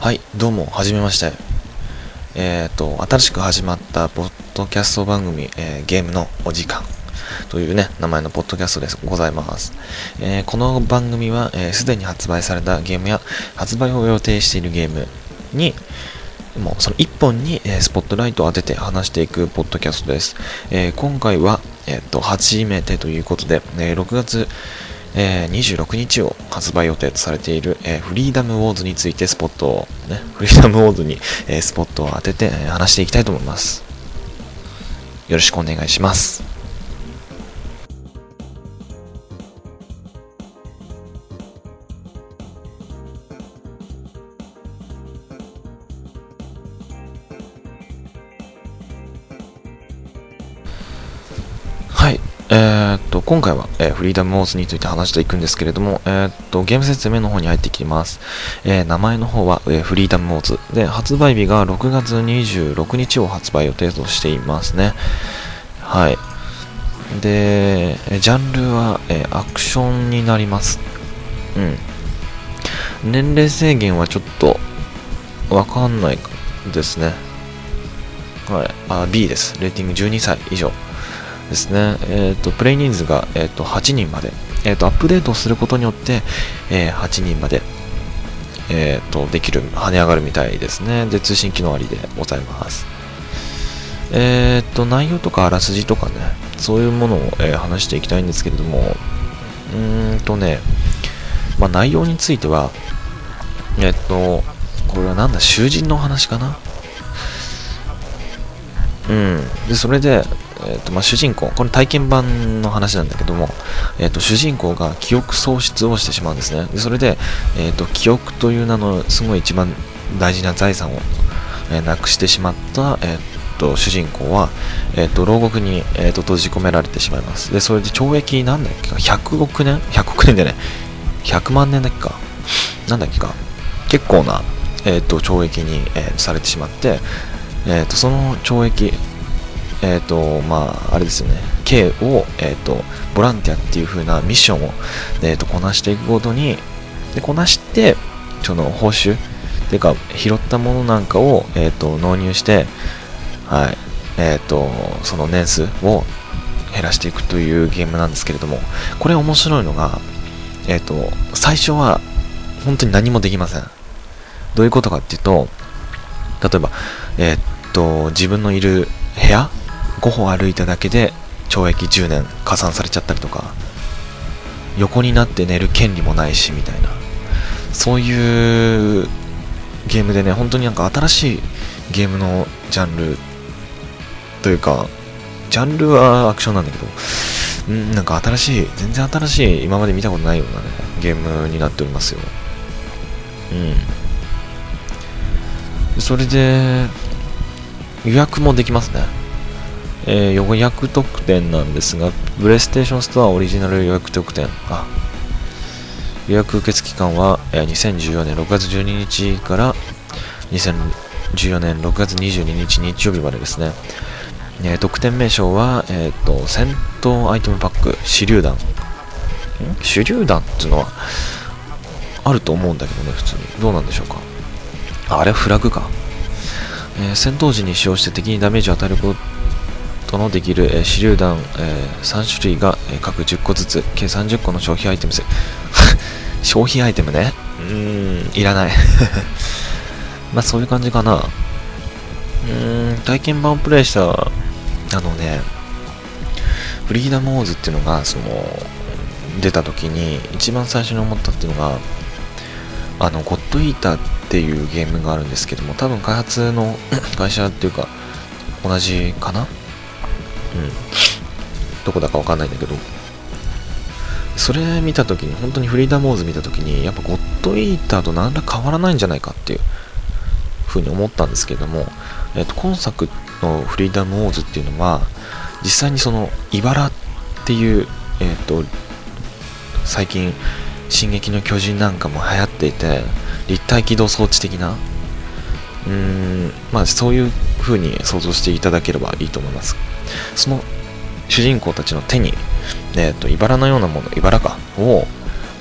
はい、どうも、はじめまして。えっ、と、新しく始まったポッドキャスト番組、えーゲームのお時間というね、名前のポッドキャストです。ございます。えーこの番組は、すでに発売されたゲームや発売を予定しているゲームに、もうその一本に、えスポットライトを当てて話していくポッドキャストです。え今回は、えっ、と、初めてということで、え6月、えー26日を発売予定とされている、えーフリーダムウォーズについてスポットを、ね、フリーダムウォーズに、えースポットを当てて、えー話していきたいと思います。よろしくお願いします。はい。えー、今回は、えーフリーダムウォーズについて話していくんですけれども、えーっと、ゲーム説明の方に入ってきます。えー名前の方は、えフリーダムウォーズ。で、発売日が6月26日を発売予定としていますね。はい。で、ジャンルは、えアクションになります。うん。年齢制限はちょっと、わかんないですね。はい。あ、B です。レーティング12歳以上。ですね。えっ、と、プレイ人数が、えっ、と、8人まで。えっ、と、アップデートすることによって、えー8人まで、えっ、と、できる、跳ね上がるみたいですね。で、通信機能ありでございます。えっ、と、内容とかあらすじとかね、そういうものを、えー話していきたいんですけれども、うーんとね、まあ、内容については、えっ、と、これはなんだ、囚人の話かな？うん。で、それで、えっ、と、まあ、主人公、これ体験版の話なんだけども、えっ、と、主人公が記憶喪失をしてしまうんですね。で、それで、えっ、と、記憶という名の、すごい一番大事な財産を、えーなくしてしまった、えっ、と、主人公は、えっ、と、牢獄に、えっ、と、閉じ込められてしまいます。で、それで懲役なんだっけか、100億年 ?100 億年じゃない。100万年だっけか？なんだっけか？結構な、えっ、と、懲役に、えーされてしまって、えっ、と、その懲役、えっ、と、まあ、あれですよね、K を、えっ、と、ボランティアっていう風なミッションを、えっ、と、こなしていくごとに、で、こなして、その、報酬、っていうか、拾ったものなんかを、えっ、と、納入して、はい、えっ、と、その年数を減らしていくというゲームなんですけれども、これ面白いのが、えっ、と、最初は、本当に何もできません。どういうことかっていうと、例えば、えっと、自分のいる部屋5歩歩いただけで懲役10年加算されちゃったりとか、横になって寝る権利もないし、みたいな。そういうゲームでね、本当になんか新しいゲームのジャンルというか、ジャンルはアクションなんだけど、うん、なんか新しい、全然新しい、今まで見たことないようなね、ゲームになっておりますよ。うん。それで、予約もできますね。えー予約特典なんですが、プレイステーションストアオリジナル予約特典。あ、予約受付期間は、えー2014年6月12日から2014年6月22日日曜日までですね。えー特典名称は、えっ、と、戦闘アイテムパック、手榴弾。手榴弾っていうのは、あると思うんだけどね、普通に。どうなんでしょうか？ああれはフラグか、えー戦闘時に使用して敵にダメージを与えることのできる、えー手榴弾、えー3種類が、えー各10個ずつ計30個の消費アイテムせ 消費アイテムね。うーんいらない。まあそういう感じかな。うーん体験版をプレイしたあのねフリーダムウォーズっていうのがその出た時に一番最初に思ったっていうのがあのゴッドイーターっていうゲームがあるんですけども多分開発の 会社っていうか同じかな？どこだかわかんないんだけど。それ見た時に本当にフリーダムウォーズ見た時にやっぱゴッドイーターと何ら変わらないんじゃないかっていうふうに思ったんですけども、えっと今作のフリーダムウォーズっていうのは実際にその茨っていうえっと最近「進撃の巨人」なんかも流行っていて立体起動装置的なうーんまあそういう風に想像していただければいいと思います。その主人公たちの手に、えー、と茨のようなもの茨かを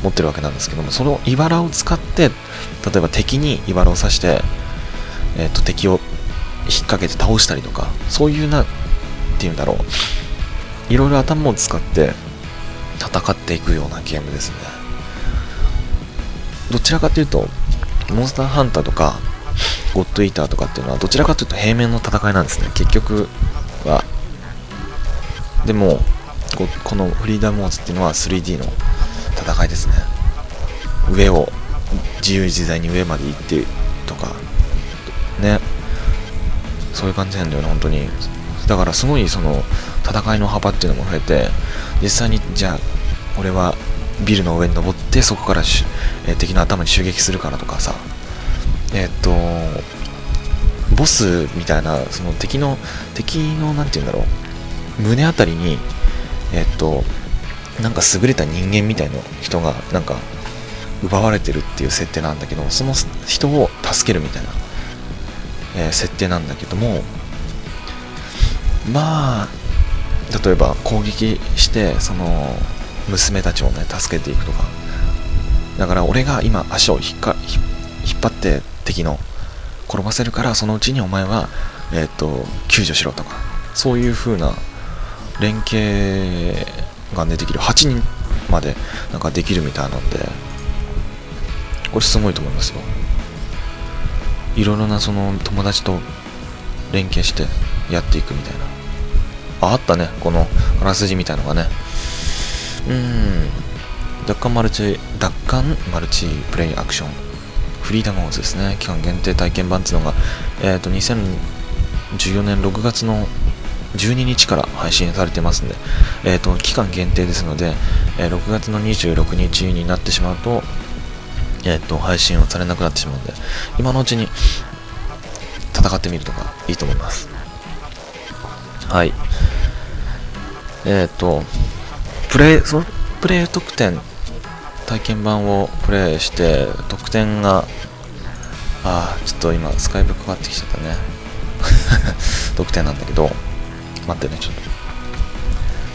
持ってるわけなんですけどもその茨を使って例えば敵に茨を刺して、えーと、敵を引っ掛けて倒したりとかそういうなっていうんだろう。いろいろ頭を使って戦っていくようなゲームですね。どちらかというとモンスターハンターとかゴッドイーターとかっていうのはどちらかというと平面の戦いなんですね。結局は。でもこのフリーダムウォーズっていうのは 3D の戦いですね。上を自由自在に上まで行ってとか。ね。そういう感じなんだよね本当に。だからすごいその戦いの幅っていうのも増えて実際にじゃあ俺はビルの上に登ってそこからえー、敵の頭に襲撃するからとかさ。えー、っとボスみたいなその敵の敵の何て言うんだろう。胸あたりにえっとなんか優れた人間みたいな人がなんか奪われてるっていう設定なんだけどその人を助けるみたいな、えー、設定なんだけどもまあ例えば攻撃してその娘たちをね助けていくとか。だから俺が今足を引っか引っ張って敵の転ばせるからそのうちにお前は、えーと、救助しろとかそういう風な連携がねできる。8人までなんかできるみたいなんでこれすごいと思いますよ。いろいろなその友達と連携してやっていくみたいな。ああったね。このあらすじみたいのがね。うん。奪還マルチ奪還マルチプレイアクション。フリーダムオーズですね。期間限定体験版っていうのが、えーと、2014年6月の12日から配信されてますんで、えーと、期間限定ですので、えー、6月の26日になってしまうと,、えーと、配信をされなくなってしまうので今のうちに戦ってみるとかいいと思います。はい。えっ、ー、とプレイそのプレイ特典体験版をプレイして得点があちょっと今スカイプかかってきちゃったね。得点なんだけど待ってねちょっと。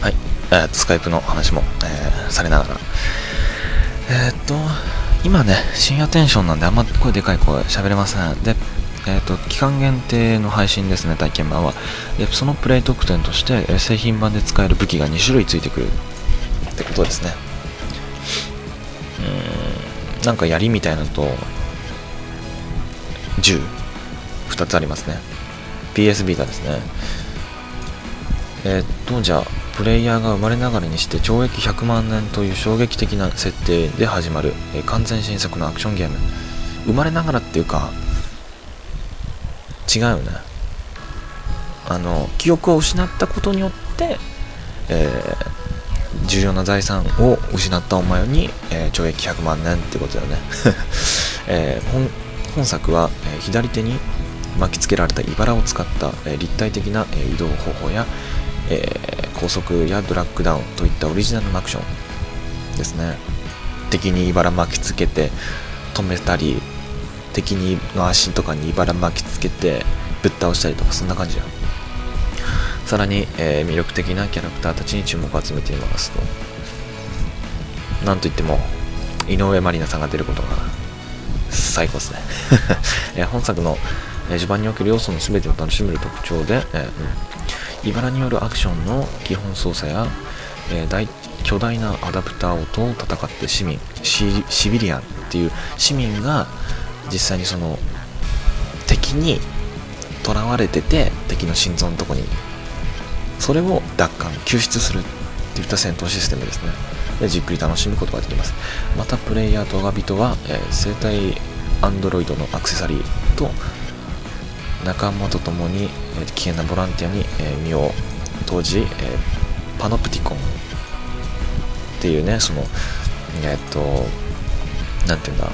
はい。えー、スカイプの話も、えー、されながら。えー、っと今ね深夜テンションなんであんま声でかい声喋れません。でえーと、期間限定の配信ですね、体験版は。でそのプレイ特典として、え製品版で使える武器が2種類ついてくるってことですね。なんか槍みたいなのと、銃、2つありますね。PS ビータですね。えー、っと、じゃあ、プレイヤーが生まれながらにして懲役100万年という衝撃的な設定で始まる、えー、完全新作のアクションゲーム。生まれながらっていうか、違うよね。あの、記憶を失ったことによって、えー、重要な財産を失ったお前に、えー、懲役100万年ってことだよね。えー、本作は、え左手に巻きつけられた茨を使った、え立体的な、え移動方法や、え高速やドラッグダウンといったオリジナルのアクションですね敵に茨巻きつけて止めたり敵にの足とかに茨巻きつけてぶっ倒したりとかそんな感じやさらに、えー、魅力的なキャラクターたちに注目を集めていますと。なんといっても井上まりなさんが出ることが最高ですね。え本作の、えー、序盤における要素の全てを楽しめる特徴で、えー、茨によるアクションの基本操作や、えー、大巨大なアダプターをと戦って市民シシビリアンっていう市民が実際にその敵に囚われてて敵の心臓のとこにそれを奪還救出するっていった戦闘システムですね。でじっくり楽しむことができます。またプレイヤー動画人は、えー、生体アンドロイドのアクセサリーと仲間と共に、えー、危険なボランティアに、え、身を投じ、え、パノプティコンっていうねそのえっとなんていうんだ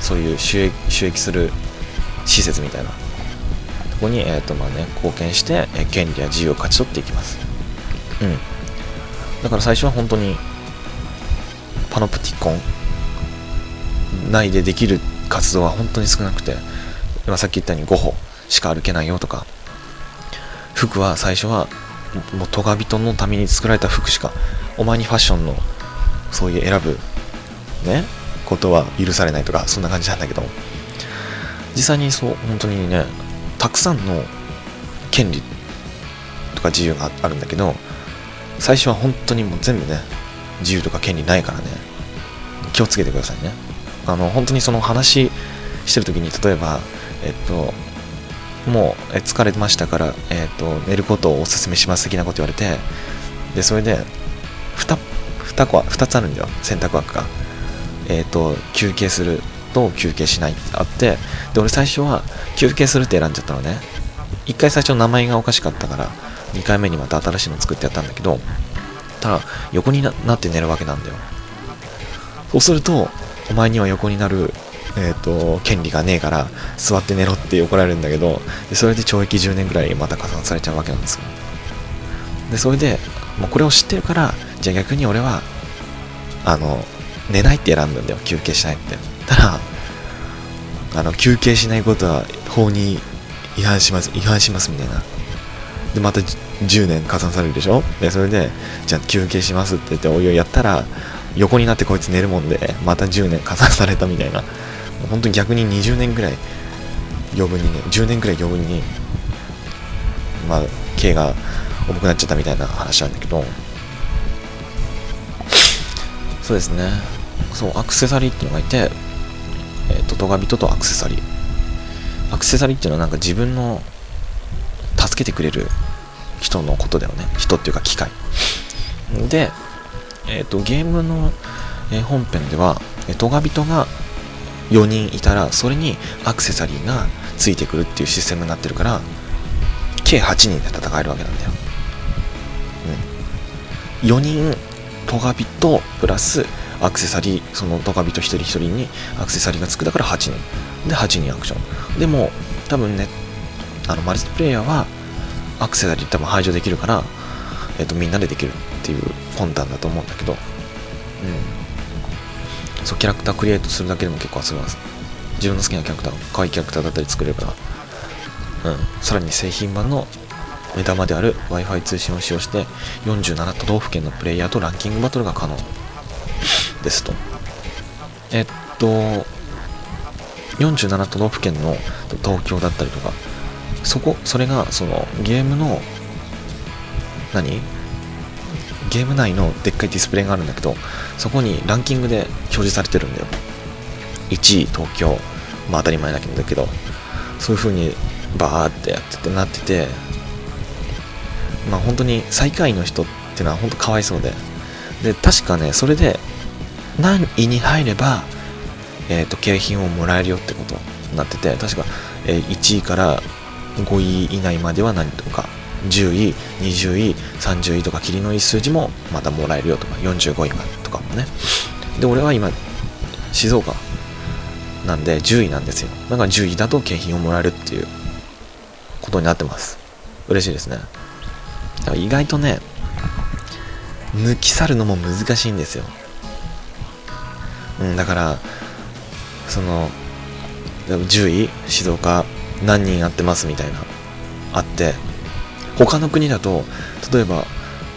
そういう収益収益する施設みたいな。こに、えーとまあね、貢献して、え、権利や自由を勝ち取っていきます。うん。だから最初は本当にパノプティコン内でできる活動は本当に少なくて今さっき言ったように5歩しか歩けないよとか服は最初はもうトガ人のために作られた服しかお前にファッションのそういう選ぶねことは許されないとかそんな感じなんだけど実際にそう本当にねたくさんの権利とか自由があるんだけど最初は本当にもう全部ね自由とか権利ないからね気をつけてくださいね。あの本当にその話してる時に例えばえっともう疲れましたから、えっと寝ることをおすすめします的なこと言われてでそれで 2, 2, 個2つあるんだよ。選択枠が。えっ、と休憩する。と休憩しないってあってで俺最初は休憩するって選んじゃったのね。1回最初名前がおかしかったから2回目にまた新しいの作ってやったんだけどただ横になって寝るわけなんだよ。そうするとお前には横になるえーと、権利がねえから座って寝ろって怒られるんだけどでそれで懲役10年ぐらいまた加算されちゃうわけなんですよ。でそれでもうこれを知ってるからじゃあ逆に俺はあの寝ないって選んだんだよ。休憩しないって。たらあの休憩しないことは法に違反します違反しますみたいな。でまた10年加算されるでしょ？でそれでじゃあ休憩しますって言っておいおいやったら横になってこいつ寝るもんでまた10年加算されたみたいな。本当に逆に20年ぐらい余分にね10年ぐらい余分にまあ刑が重くなっちゃったみたいな話なんだけど。そうですね。そうアクセサリーっていうのがいてえっ、ー、とトガビトとアクセサリー。アクセサリーっていうのはなんか自分の助けてくれる人のことだよね。人っていうか機械。で、えっ、ー、とゲームの、え本編ではトガビトが4人いたらそれにアクセサリーがついてくるっていうシステムになってるから計8人で戦えるわけなんだよ、うん、4人トガビとプラスアクセサリーそのトガビと一人一人にアクセサリーがつく。だから8人。で8人アクション。でも多分ねあのマルチプレイヤーはアクセサリー多分排除できるから、えっと、みんなでできるっていう魂胆だと思うんだけど。うん。そうキャラクタークリエイトするだけでも結構遊べます。自分の好きなキャラクター可愛いキャラクターだったり作れるから。うん。さらに製品版の目玉である Wi-Fi 通信を使用して47都道府県のプレイヤーとランキングバトルが可能。ですと。えっと47都道府県の東京だったりとかそこそれがそのゲームの何？ゲーム内のでっかいディスプレイがあるんだけどそこにランキングで表示されてるんだよ。1位東京。まあ当たり前だけどそういう風にバーってやっててなっててまあ本当に最下位の人っていうのは本当かわいそうで。で確かねそれで何位に入ればえ、ー、と景品をもらえるよってことになってて確か、えー、1位から5位以内までは何とか10位20位30位とか霧のいい数字もまたもらえるよとか45位までとかもね。で俺は今静岡なんで10位なんですよ。だから10位だと景品をもらえるっていうことになってます。嬉しいですね。だから意外とね抜き去るのも難しいんですよ。うんだからその10位静岡何人やってますみたいなあって他の国だと例えば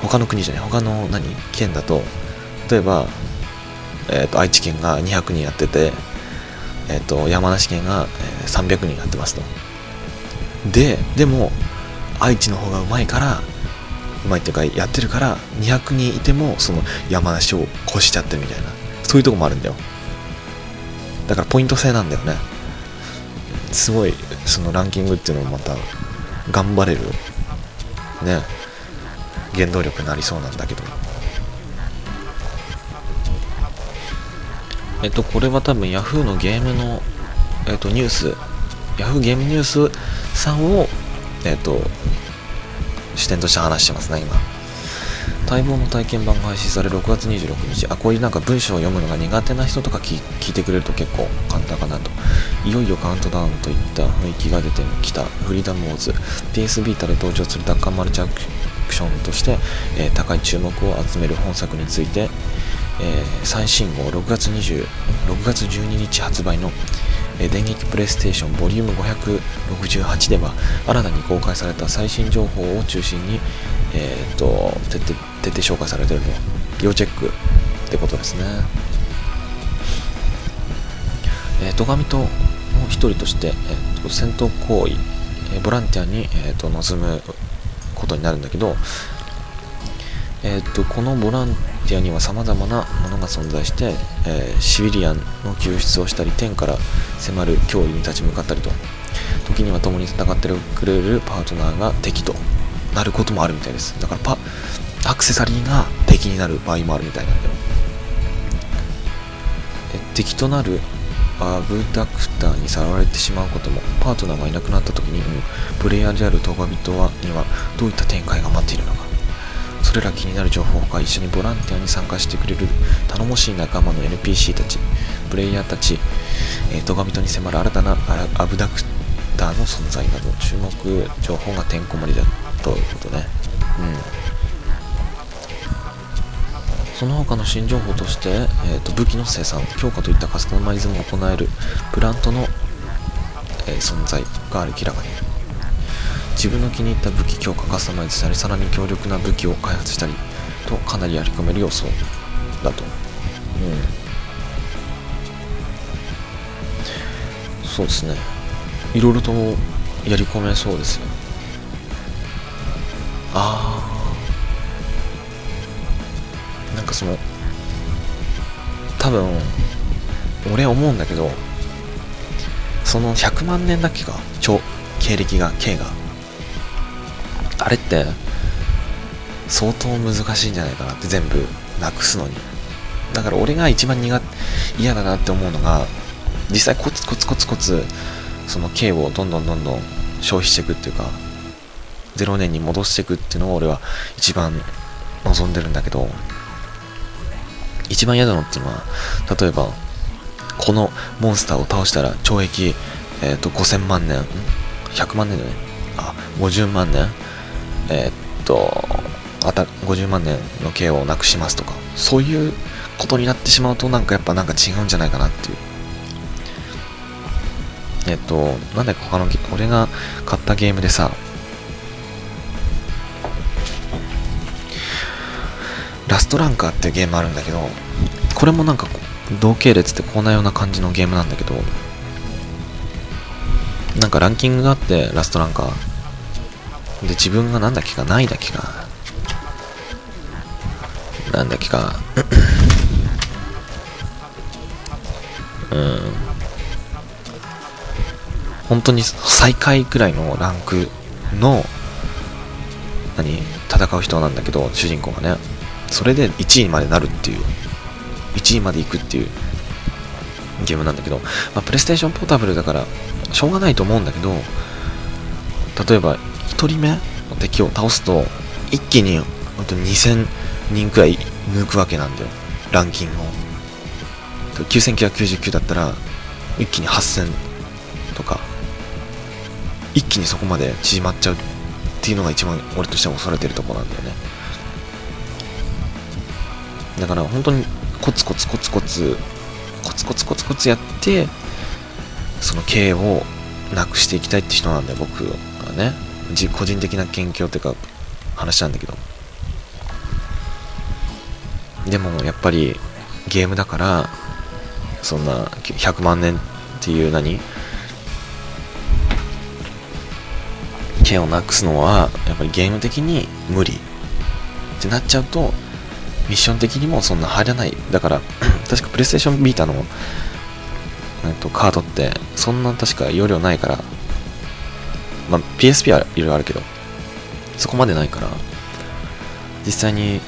他の国じゃない他の何県だと例えば、えーと、愛知県が200人やってて、えーと、山梨県が、えー、300人やってますと。ででも愛知の方がうまいからうまいっていうかやってるから200人いてもその山梨を越しちゃってるみたいな。そういうとこもあるんだよ。だからポイント制なんだよね。すごいそのランキングっていうのもまた頑張れるね。原動力になりそうなんだけど。えっとこれは多分 Yahoo のゲームのえっとニュース。Yahoo ゲームニュースさんをえっと視点として話してますね今。待望の体験版が配信される6月26日。あこういうなんか文章を読むのが苦手な人とか聞いてくれると結構簡単かなと。いよいよカウントダウンといった雰囲気が出てきた。フリーダムウォーズ。PS ビータで登場する奪還マルチアクションとして、えー、高い注目を集める本作について、えー、最新号6月 ,6 月12日発売のえ電撃プレイステーションボリューム568では新たに公開された最新情報を中心に、えーと、徹底徹底紹介されてると要チェックってことですね。えー、戸上と一人として、えーと、戦闘行為、えー、ボランティアに、えーと、臨むことになるんだけど、えーと、このボランティアには様々なものが存在して、えー、シビリアンの救出をしたり天から迫る脅威に立ち向かったりと。時には共に戦ってくれるパートナーが敵となることもあるみたいです。だからパアクセサリーが敵になる場合もあるみたいなんだよえ敵となるアブダクターにさらわれてしまうこともパートナーがいなくなった時に、うん、プレイヤーであるトガビトはにはどういった展開が待っているのか。それら気になる情報が一緒にボランティアに参加してくれる頼もしい仲間の NPC たちプレイヤーたち、えー、トガビトに迫る新たなアブダクターの存在など注目情報がてんこ盛りだということね。うん。その他の新情報として、えーと、武器の生産強化といったカスタマイズも行えるプラントの、えー、存在が明らかに自分の気に入った武器強化カスタマイズしたりさらに強力な武器を開発したりとかなりやり込める要素だと。うん。そうですね。いろいろとやり込めそうですよあ多分俺思うんだけどその100万年だっけが超経歴が K が。あれって相当難しいんじゃないかなって全部なくすのに。だから俺が一番苦嫌だなって思うのが実際コツコツコツコツその K をどんどんどんどん消費していくっていうか0年に戻していくっていうのを俺は一番望んでるんだけど一番嫌なのっていうのは、例えば、このモンスターを倒したら懲役、えっ、ー、と、5000万年、100万年だね。あ、50万年えっ、と、あた、50万年の刑をなくしますとか、そういうことになってしまうと、なんかやっぱなんか違うんじゃないかなっていう。えっと、なんだか他の、俺が買ったゲームでさ、ラストランカーっていうゲームあるんだけど、これもなんか同系列ってこんなような感じのゲームなんだけど、なんかランキングがあって、ラストランカー。で、自分がなんだっけか、ないだっけか。なんだっけか。うん。本当に最下位くらいのランクの、何戦う人なんだけど、主人公がね。それで1位までなるっていう、1位まで行くっていうゲームなんだけど、まあ、プレイステーションポータブルだから、しょうがないと思うんだけど、例えば、1人目の敵を倒すと、一気に、本当に2000人くらい抜くわけなんだよ。ランキングを。9999だったら、一気に8000とか、一気にそこまで縮まっちゃうっていうのが一番俺としては恐れてるとこなんだよね。だから本当にコツコツコツコツコツコツコツコツやってその経営をなくしていきたいって人なんだよ僕はね個人的な研究っていうか話なんだけど。でもやっぱりゲームだからそんな100万年っていう何剣をなくすのはやっぱりゲーム的に無理。ってなっちゃうとミッション的にもそんな入らない。だから、確かプレイステーションビータの、えっと、カードって、そんな確か容量ないから、まあ、PSP はいろいろあるけど、そこまでないから、実際に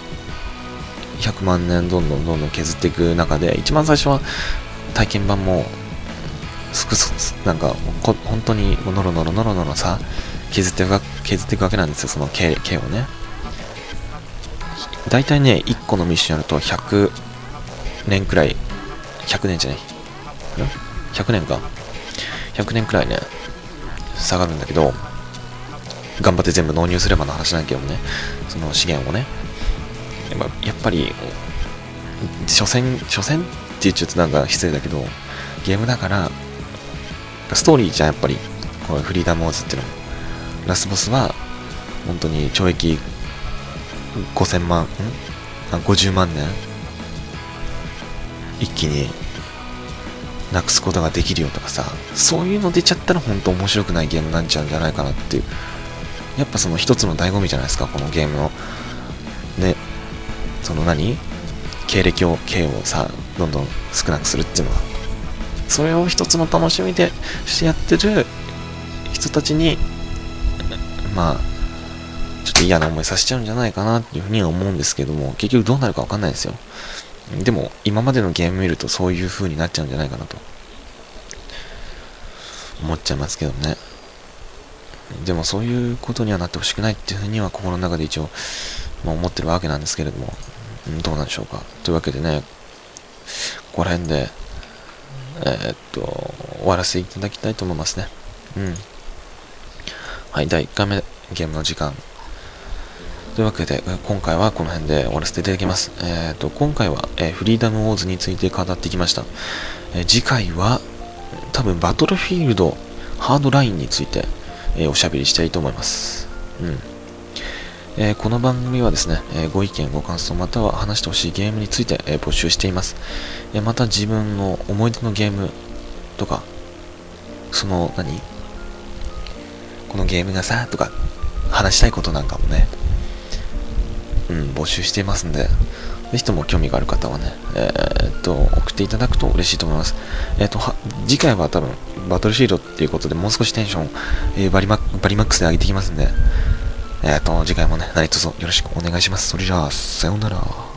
100万年どんどんどんどん削っていく中で、一番最初は体験版も、すくす、なんか、本当にノロノロノロノロさ、削っていく削っていくわけなんですよ、その毛毛をね。大体ね、1個のミッションやると100年くらい、100年じゃない ?100 年か。100年くらいね、下がるんだけど、頑張って全部納入すればの話なんだけどもね、その資源をね。やっぱり、所詮、所詮って言っちゃうとなんか失礼だけど、ゲームだから、ストーリーじゃん、やっぱり。このフリーダムウォーズっていうのも。ラスボスは、本当に懲役5000万、ん、50万年？一気になくすことができるよとかさそういうの出ちゃったら本当面白くないゲームなっちゃうんじゃないかなっていう。やっぱその一つの醍醐味じゃないですかこのゲームの。ねその何？経歴を経をさどんどん少なくするっていうのは。それを一つの楽しみでしてやってる人たちにまあちょっと嫌な思いさせちゃうんじゃないかなっていうふうには思うんですけども結局どうなるかわかんないですよ。でも今までのゲーム見るとそういう風になっちゃうんじゃないかなと。思っちゃいますけどね。でもそういうことにはなってほしくないっていうふうには心の中で一応、まあ、思ってるわけなんですけれども、どうなんでしょうか。というわけでねここら辺でえー、っと終わらせていただきたいと思いますね。うん。はい第1回目ゲームの時間。というわけで、今回はこの辺で終わらせていただきます。えっ、ー、と、今回は、えー、フリーダムウォーズについて語ってきました。えー、次回は、多分バトルフィールドハードラインについて、えおしゃべりしたいと思います。うん。えこの番組はですね、えご意見、ご感想、または話してほしいゲームについて、え募集しています。えまた自分の思い出のゲームとか、その何、このゲームがさ、とか、話したいことなんかもね、うん、募集していますんで、ぜひとも興味がある方はね、えー、っと、送っていただくと嬉しいと思います。えー、っと、次回は多分、バトルシールドっていうことで、もう少しテンション、えー、バリマバリマックスで上げていきますんで、えっと、次回もね、何卒よろしくお願いします。それじゃあ、さようなら。